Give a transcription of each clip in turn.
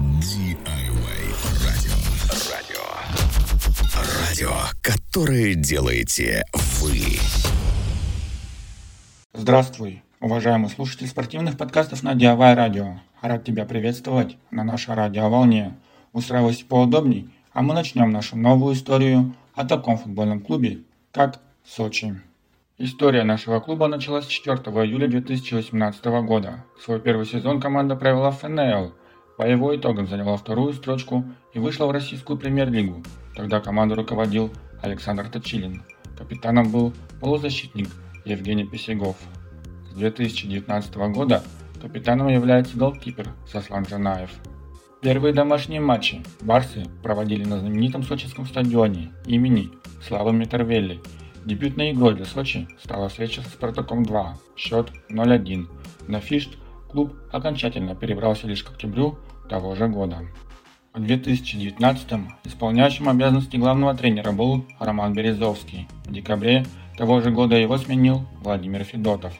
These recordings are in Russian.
DIY радио. Радио. Радио, которое делаете вы. Здравствуй, уважаемый слушатель спортивных подкастов на DIY радио. Рад тебя приветствовать на нашей радиоволне. Устраивайся поудобней, а мы начнем нашу новую историю о таком футбольном клубе, как Сочи. История нашего клуба началась 4 июля 2018 года. Свой первый сезон команда провела в ФНЛ. По его итогам заняла вторую строчку и вышла в российскую премьер-лигу. Тогда команду руководил Александр Точилин. Капитаном был полузащитник Евгений Песегов. С 2019 года капитаном является голкипер Сослан Джанаев. Первые домашние матчи барсы проводили на знаменитом сочинском стадионе имени Славы Митервелли – Дебютной игрой для Сочи стала встреча со Спартаком-2, счет 0-1. На Фишт клуб окончательно перебрался лишь к октябрю того же года. В 2019-м исполняющим обязанности главного тренера был Роман Березовский. В декабре того же года его сменил Владимир Федотов.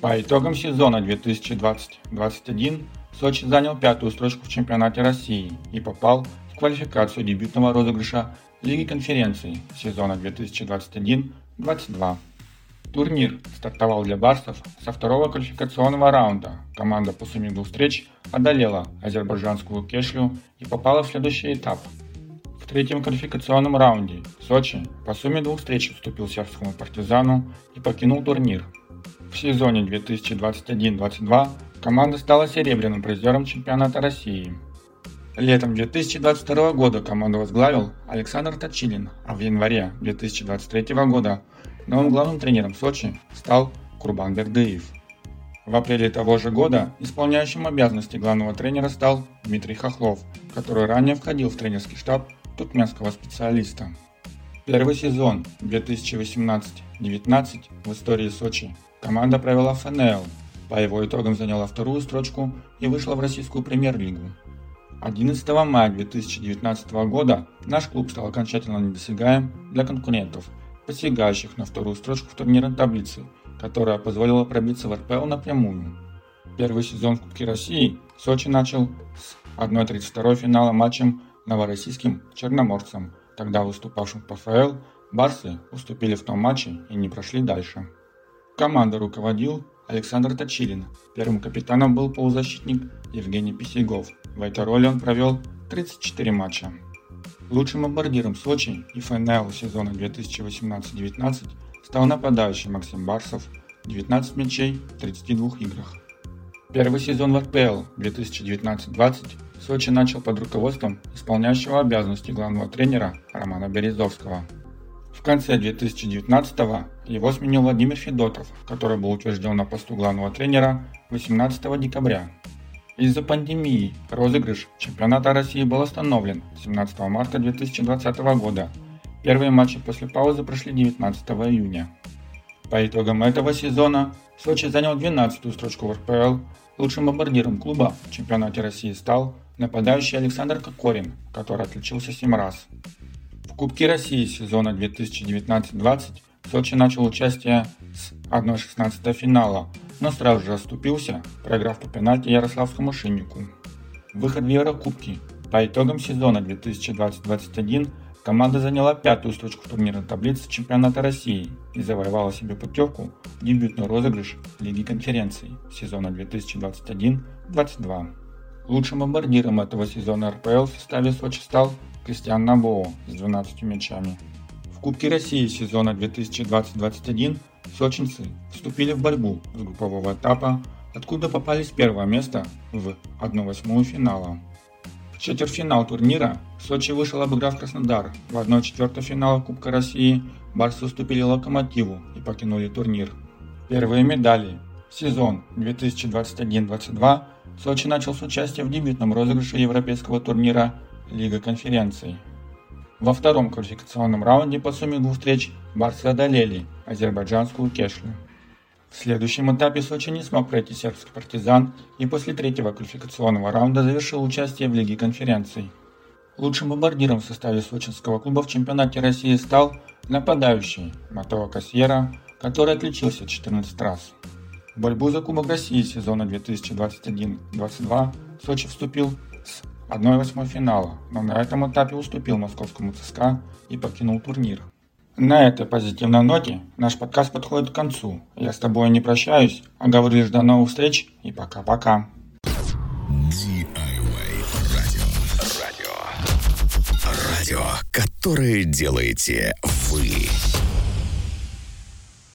По итогам сезона 2020-2021 Сочи занял пятую строчку в чемпионате России и попал в квалификацию дебютного розыгрыша Лиги конференций сезона 2021-22. Турнир стартовал для барсов со второго квалификационного раунда. Команда по сумме двух встреч одолела азербайджанскую Кешлю и попала в следующий этап. В третьем квалификационном раунде Сочи по сумме двух встреч уступил сербскому партизану и покинул турнир. В сезоне 2021-22 команда стала серебряным призером чемпионата России – Летом 2022 года команду возглавил Александр Точилин, а в январе 2023 года новым главным тренером Сочи стал Курбан Бердыев. В апреле того же года исполняющим обязанности главного тренера стал Дмитрий Хохлов, который ранее входил в тренерский штаб туркменского специалиста. Первый сезон 2018-19 в истории Сочи команда провела ФНЛ, по его итогам заняла вторую строчку и вышла в российскую премьер-лигу. 11 мая 2019 года наш клуб стал окончательно недосягаем для конкурентов, посягающих на вторую строчку в турнирной таблице, которая позволила пробиться в РПЛ напрямую. Первый сезон в Кубке России Сочи начал с 1-32 финала матчем новороссийским черноморцем. Тогда выступавшим ПФЛ Барсы уступили в том матче и не прошли дальше. Команда руководил Александр Точилин. Первым капитаном был полузащитник Евгений Писегов. В этой роли он провел 34 матча. Лучшим бомбардиром Сочи и ФНЛ сезона 2018-19 стал нападающий Максим Барсов, 19 мячей в 32 играх. Первый сезон в РПЛ 2019-20 Сочи начал под руководством исполняющего обязанности главного тренера Романа Березовского. В конце 2019-го его сменил Владимир Федотов, который был утвержден на посту главного тренера 18 декабря. Из-за пандемии розыгрыш чемпионата России был остановлен 17 марта 2020 года. Первые матчи после паузы прошли 19 июня. По итогам этого сезона Сочи занял 12-ю строчку в РПЛ. Лучшим бомбардиром клуба в чемпионате России стал нападающий Александр Кокорин, который отличился 7 раз. Кубке России сезона 2019-20 Сочи начал участие с 1-16 финала, но сразу же оступился, проиграв по пенальти Ярославскому Шиннику. Выход в Еврокубки. По итогам сезона 2020-2021 команда заняла пятую строчку турнирной таблице чемпионата России и завоевала себе путевку в дебютный розыгрыш Лиги конференций сезона 2021-22. Лучшим бомбардиром этого сезона РПЛ в составе Сочи стал Кристиан Набоо с 12 мячами. В Кубке России сезона 2020-2021 сочинцы вступили в борьбу с группового этапа, откуда попали с первого места в 1-8 финала. В четвертьфинал турнира Сочи вышел обыграв Краснодар. В 1-4 финала Кубка России барсы уступили Локомотиву и покинули турнир. Первые медали. Сезон 2021-22 Сочи начал с участия в дебютном розыгрыше европейского турнира Лига конференций. Во втором квалификационном раунде по сумме двух встреч барсы одолели азербайджанскую Кешлю. В следующем этапе Сочи не смог пройти сербский партизан и после третьего квалификационного раунда завершил участие в Лиге конференций. Лучшим бомбардиром в составе сочинского клуба в чемпионате России стал нападающий Матео Кассьера, который отличился 14 раз. В борьбу за Кубок России сезона 2021-2022 Сочи вступил с 1-8 финала, но на этом этапе уступил московскому ЦСКА и покинул турнир. На этой позитивной ноте наш подкаст подходит к концу. Я с тобой не прощаюсь, а говорю лишь до новых встреч и пока-пока. радио. Радио. Радио, которое делаете вы.